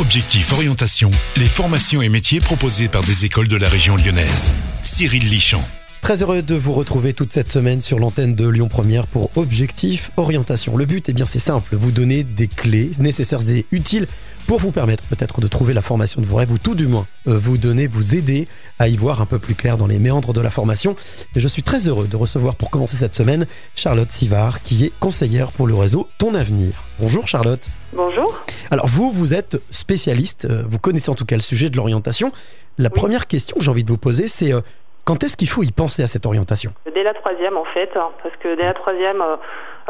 Objectif Orientation, les formations et métiers proposés par des écoles de la région lyonnaise. Cyril Lichamp. Très heureux de vous retrouver toute cette semaine sur l'antenne de Lyon Première pour Objectif Orientation. Le but, eh bien, c'est simple, vous donner des clés nécessaires et utiles pour vous permettre peut-être de trouver la formation de vos rêves ou tout du moins euh, vous donner, vous aider à y voir un peu plus clair dans les méandres de la formation. Et je suis très heureux de recevoir pour commencer cette semaine Charlotte Sivard qui est conseillère pour le réseau Ton Avenir. Bonjour Charlotte. Bonjour. Alors vous, vous êtes spécialiste, euh, vous connaissez en tout cas le sujet de l'orientation. La première question que j'ai envie de vous poser, c'est euh, quand est-ce qu'il faut y penser à cette orientation? Dès la troisième en fait, hein, parce que dès la troisième, euh,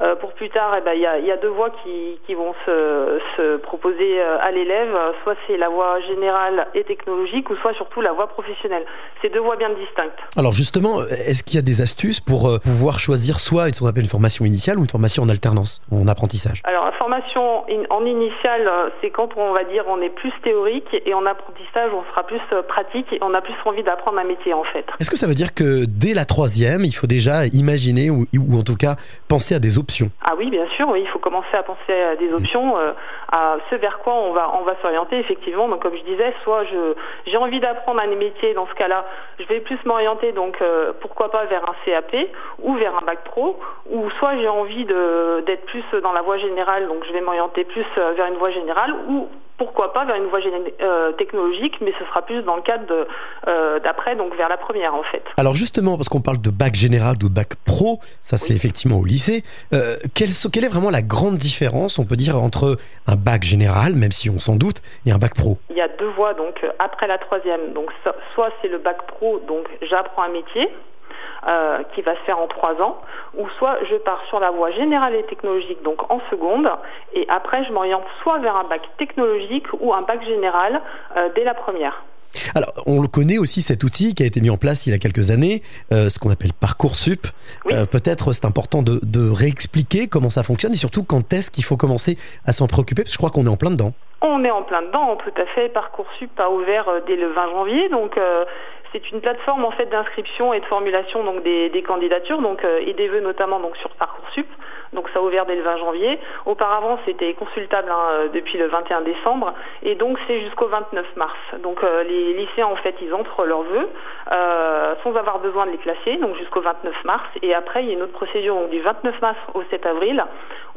euh, pour plus tard, eh ben, il y, a, y, a, deux voies qui, qui vont se, se, proposer euh, à l'élève. Soit c'est la voie générale et technologique, ou soit surtout la voie professionnelle. C'est deux voies bien distinctes. Alors justement, est-ce qu'il y a des astuces pour pouvoir choisir soit ce qu'on appelle une formation initiale ou une formation en alternance, en apprentissage? Alors formation in, en initiale, c'est quand on va dire on est plus théorique et en apprentissage, on sera plus pratique et on a plus envie d'apprendre un métier en fait. Est-ce que ça veut dire que dès la troisième, il faut déjà imaginer ou, ou en tout cas penser à des options? Ah oui, bien sûr, oui, il faut commencer à penser à des options, euh, à ce vers quoi on va, on va s'orienter effectivement. Donc comme je disais, soit je, j'ai envie d'apprendre un métier, dans ce cas-là, je vais plus m'orienter, donc euh, pourquoi pas vers un CAP ou vers un bac pro, ou soit j'ai envie d'être plus dans la voie générale, donc je vais m'orienter plus euh, vers une voie générale, ou pourquoi pas vers une voie euh, technologique, mais ce sera plus dans le cadre euh, d'après, donc vers la première en fait. Alors justement, parce qu'on parle de bac général ou de bac pro, ça c'est effectivement au lycée, euh, quelle, quelle, est vraiment la grande différence, on peut dire, entre un bac général, même si on s'en doute, et un bac pro? Il y a deux voies, donc après la troisième, donc soit c'est le bac pro, donc j'apprends un métier, euh, qui va se faire en trois ans, ou soit je pars sur la voie générale et technologique, donc en seconde, et après je m'oriente soit vers un bac technologique ou un bac général euh, dès la première. Alors, on le connaît aussi cet outil qui a été mis en place il y a quelques années, euh, ce qu'on appelle Parcoursup. Oui. Euh, Peut-être c'est important de, de, réexpliquer comment ça fonctionne et surtout quand est-ce qu'il faut commencer à s'en préoccuper, parce que je crois qu'on est en plein dedans. On est en plein dedans, tout à fait. Parcoursup a ouvert dès le 20 janvier, donc euh, c'est une plateforme en fait d'inscription et de formulation donc des, candidatures, donc euh, et des vœux notamment donc sur Parcoursup. Donc ça a ouvert dès le 20 janvier. Auparavant, c'était consultable hein, depuis le 21 décembre et donc c'est jusqu'au 29 mars. Donc euh, les lycéens en fait, ils entrent leurs vœux euh, sans avoir besoin de les classer, donc jusqu'au 29 mars. Et après, il y a une autre procédure donc, du 29 mars au 7 avril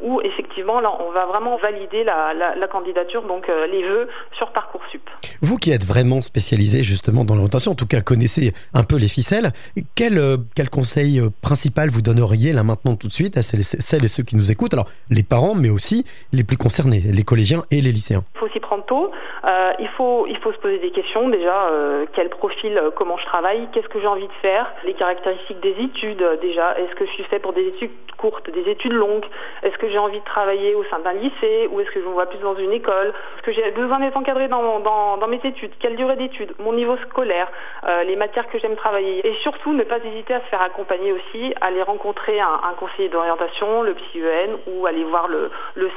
où effectivement là, on va vraiment valider la, la, la candidature, donc euh, les vœux sur Parcoursup. Vous qui êtes vraiment spécialisé justement dans l'orientation, en tout cas connaissez un peu les ficelles, quel, euh, quel conseil euh, principal vous donneriez là maintenant tout de suite à celles, celles et ceux qui nous écoutent? Alors les parents, mais aussi les plus concernés, les collégiens et les lycéens. Il faut s'y prendre tôt. Euh, il faut il faut se poser des questions déjà. Quel profil, comment je travaille, qu'est-ce que j'ai envie de faire, les caractéristiques des études déjà. Est-ce que je suis fait pour des études courtes, des études longues? Est-ce que j'ai envie de travailler au sein d'un lycée ou est-ce que je me vois plus dans une école? Est-ce que j'ai besoin d'être encadré dans, dans, mes études Quelle durée d'études? Mon niveau scolaire euh, Les matières que j'aime travailler Et surtout, ne pas hésiter à se faire accompagner aussi, aller rencontrer un, conseiller d'orientation, le PsyEN ou aller voir le,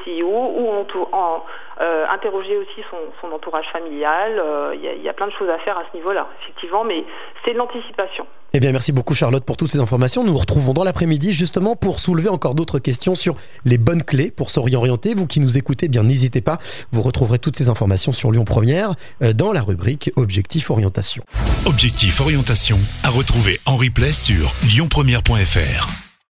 CIO ou en, euh, interroger aussi son, entourage familial. Il euh, y, y, a plein de choses à faire à ce niveau-là, effectivement, mais c'est de l'anticipation. Eh bien, merci beaucoup Charlotte pour toutes ces informations. Nous nous retrouvons dans l'après-midi justement pour soulever encore d'autres questions sur les bonnes clés pour s'orienter. Vous qui nous écoutez, eh bien n'hésitez pas. Vous retrouverez toutes ces informations sur Lyon Première euh, dans la rubrique Objectif Orientation. Objectif Orientation à retrouver en replay sur lyonpremière.fr.